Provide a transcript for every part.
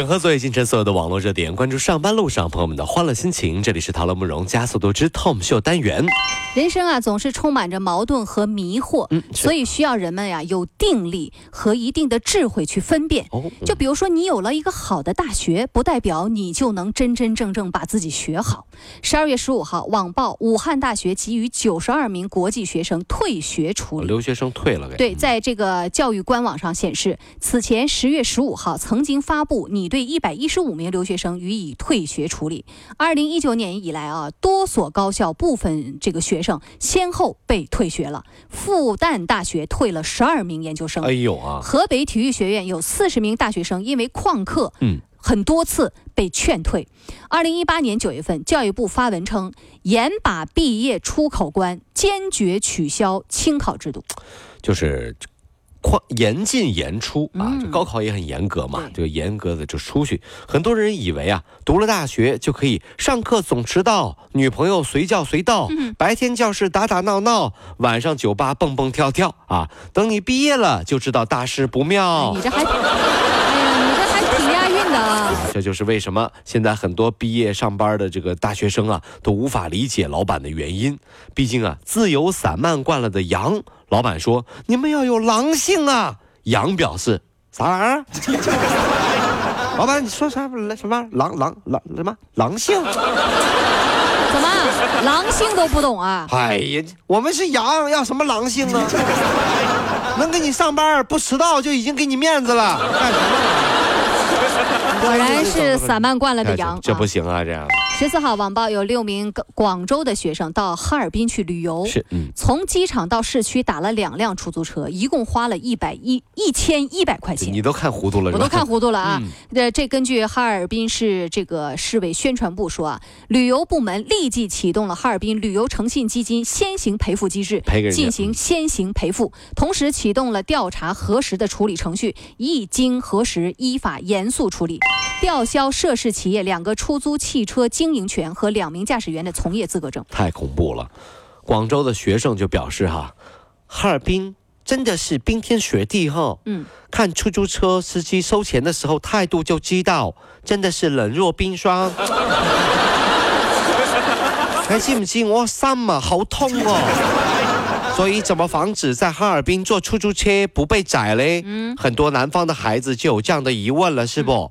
整合昨夜今晨所有的网络热点，关注上班路上朋友们的欢乐心情。这里是陶乐慕容加速度之 Tom 秀单元。人生啊，总是充满着矛盾和迷惑，嗯所以需要人们呀有定力和一定的智慧去分辨。哦，就比如说，你有了一个好的大学，不代表你就能真真正正把自己学好。十二月十五号，网曝武汉大学给予九十二名国际学生退学处理。留学生退了给。对，在这个教育官网上显示，此前十月十五号曾经发布拟对一百一十五名留学生予以退学处理。二零一九年以来啊，多所高校部分这个学生先后被退学了。复旦大学退了十二名研究生，哎呦啊，河北体育学院有四十名大学生因为旷课，嗯。很多次被劝退。二零一八年九月份，教育部发文称，严把毕业出口关，坚决取消清考制度。就是宽严进严出啊，嗯这高考也很严格嘛，对这个严格的就出去。很多人以为啊，读了大学就可以上课总迟到，女朋友随叫随到，白天教室打打闹闹，晚上酒吧蹦蹦跳跳啊。等你毕业了，就知道大事不妙。你这还，哎呀，你这还挺押韵的啊！这就是为什么现在很多毕业上班的这个大学生啊，都无法理解老板的原因。毕竟啊，自由散漫惯了的羊，老板说你们要有狼性啊。羊表示啥玩意儿？老板，你说啥？什么狼狼狼什么狼性？怎么狼性都不懂啊？哎呀，我们是羊，要什么狼性啊？能给你上班不迟到就已经给你面子了，干什么？果 然是散漫惯了的哎羊。这这不行啊，这样十四号，网曝有六名广州的学生到哈尔滨去旅游，是嗯。从机场到市区打了两辆出租车，一共花了一百一一千一百块钱。你都看糊涂了，我都看糊涂了啊！嗯呃，这根据哈尔滨市这个市委宣传部说啊，旅游部门立即启动了哈尔滨旅游诚信基金先行赔付机制进行先行赔付，同时启动了调查核实的处理程序，一经核实，依法严肃处理，吊销涉事企业两个出租汽车经营权和两名驾驶员的从业资格证。太恐怖了。广州的学生就表示哈，哈尔滨真的是冰天雪地哈。嗯，看出租车司机收钱的时候态度就知道，真的是冷若冰霜。还知唔知我心啊好痛哦？所以怎么防止在哈尔滨坐出租车不被宰嘞？嗯很多南方的孩子就有这样的疑问了，是不？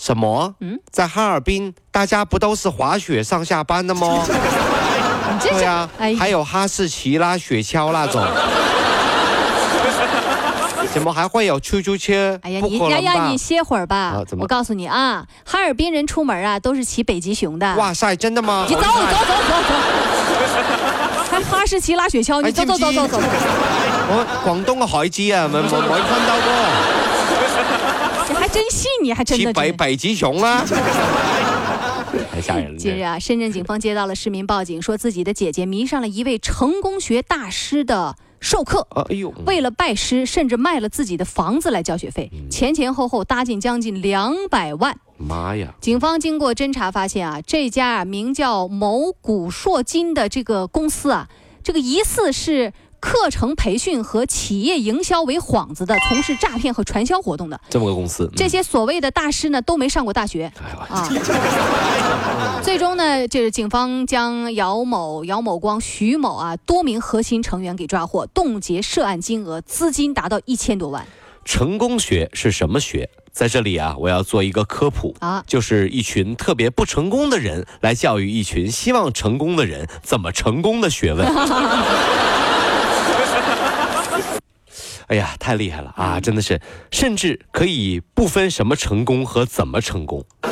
什么？嗯在哈尔滨大家不都是滑雪上下班的嗎？你这是对啊，哎还有哈士奇拉、雪橇那种。怎么还会有出租车？哎呀，不你呀呀，可能吧你？歇会儿吧我告诉你啊，哈尔滨人出门啊都是骑北极熊的。哇塞，真的吗？你走走走走走，还哈士奇拉雪橇，你走走走走走。我廣東嘅孩子啊，冇冇冇看到過，你还真信，你还真的。北北极熊啊，太吓人了。近日啊，深圳警方接到了市民报警，说自己的姐姐迷上了一位成功学大师的授课。啊，哎呦，为了拜师，甚至卖了自己的房子来交学费，嗯前前后后搭进将近两百万。妈呀！警方经过侦查发现啊，这家啊名叫某古硕金的这个公司啊，这个疑似是课程培训和企业营销为幌子的，从事诈骗和传销活动的。这么个公司，嗯这些所谓的大师呢，都没上过大学啊。最终呢，就是警方将姚某、姚某光、徐某啊多名核心成员给抓获，冻结涉案金额，资金达到一千多万成功学是什么学？在这里啊，我要做一个科普，啊！就是一群特别不成功的人来教育一群希望成功的人怎么成功的学问。哎呀，太厉害了啊！真的是，甚至可以不分什么成功和怎么成功。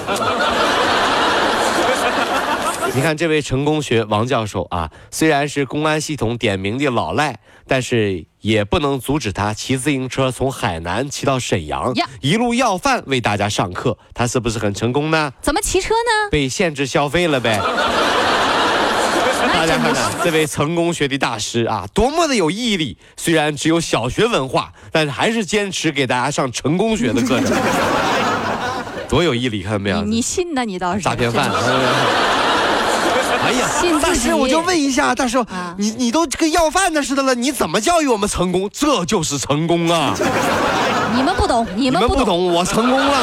你看这位成功学王教授啊，虽然是公安系统点名的老赖，但是也不能阻止他骑自行车从海南骑到沈阳呀，一路要饭为大家上课，他是不是很成功呢？怎么骑车呢？被限制消费了呗。大家看看这位成功学的大师啊，多么的有毅力！虽然只有小学文化，但是还是坚持给大家上成功学的课程，多有毅力！看到没有？你信呢？你倒是诈骗犯。哎呀，大师，我就问一下，大师，你你都跟要饭的似的了，你怎么教育我们成功？这就是成功啊！你们不懂，你们不懂，我成功了。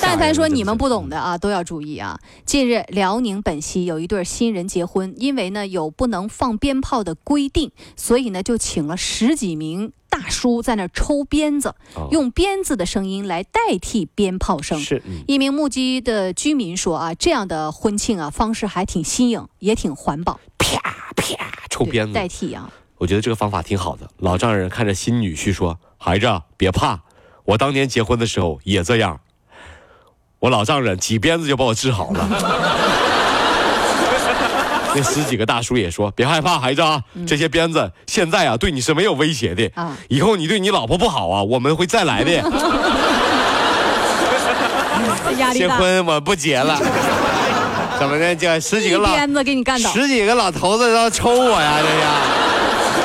但凡说你们不懂的啊，都要注意啊！近日，辽宁本溪有一对新人结婚，因为呢有不能放鞭炮的规定，所以呢就请了十几名大叔在那抽鞭子，用鞭子的声音来代替鞭炮声。是，一名目击的居民说啊，这样的婚庆啊方式还挺新颖，也挺环保。啪啪，抽鞭子代替啊！我觉得这个方法挺好的。老丈人看着新女婿说：“孩子别怕，我当年结婚的时候也这样。”我老丈人几鞭子就把我治好了。那十几个大叔也说：“别害怕，孩子啊，这些鞭子现在啊对你是没有威胁的。以后你对你老婆不好啊，我们会再来的。结婚我不结了。怎么的？这十几个老鞭子给你干倒，十几个老头子要抽我呀？这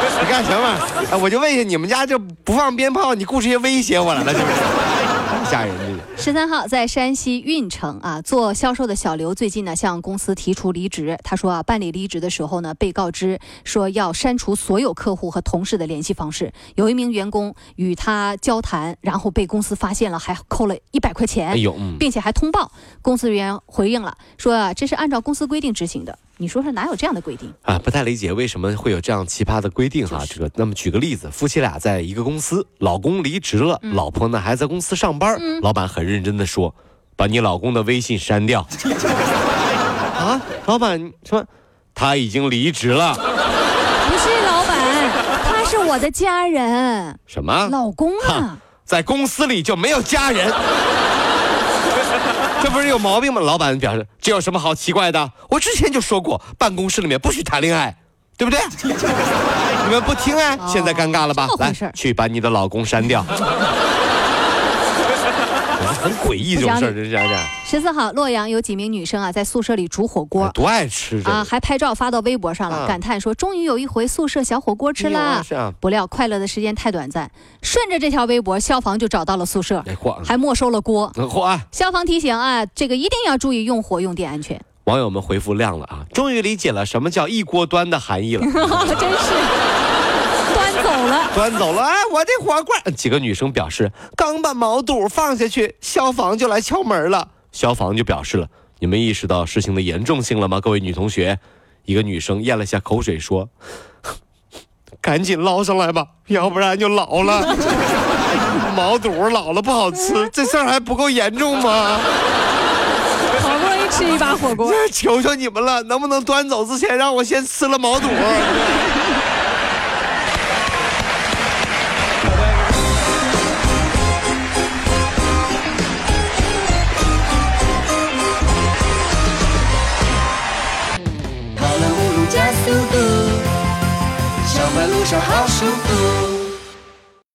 是？你干什么？我就问一下，你们家就不放鞭炮？你雇这些威胁我来了是不是？吓人！十三号，在山西运城啊，做销售的小刘最近呢向公司提出离职。他说啊，办理离职的时候呢，被告知说要删除所有客户和同事的联系方式。有一名员工与他交谈，然后被公司发现了，还扣了一百块钱，哎呦，并且还通报。公司人员回应了，说啊，这是按照公司规定执行的。你说说哪有这样的规定啊？不太理解为什么会有这样奇葩的规定哈。这个，那么举个例子，夫妻俩在一个公司，老公离职了，老婆呢还在公司上班，老板很认真的说，把你老公的微信删掉。啊，老板说他已经离职了。不是老板，他是我的家人。什么？老公啊？在公司里就没有家人？这不是有毛病吗？老板表示，这有什么好奇怪的？我之前就说过，办公室里面不许谈恋爱，对不对？你们不听啊？现在尴尬了吧？来，去把你的老公删掉。很诡异这种事儿，这是这样。十四号，洛阳有几名女生啊，在宿舍里煮火锅，多爱吃啊，还拍照发到微博上了，感叹说终于有一回宿舍小火锅吃了。是啊，不料快乐的时间太短暂，顺着这条微博，消防就找到了宿舍，还没收了锅。嚯！消防提醒啊，这个一定要注意用火用电安全。网友们回复亮了啊，终于理解了什么叫一锅端的含义了。真是。端走了！哎，我的火锅！几个女生表示，刚把毛肚放下去，消防就来敲门了。消防就表示了，你们意识到事情的严重性了吗？各位女同学，一个女生咽了下口水说：“赶紧捞上来吧，要不然就老了。毛肚老了不好吃，这事儿还不够严重吗？好不容易吃一把火锅，求求你们了，能不能端走之前让我先吃了毛肚？”好舒服。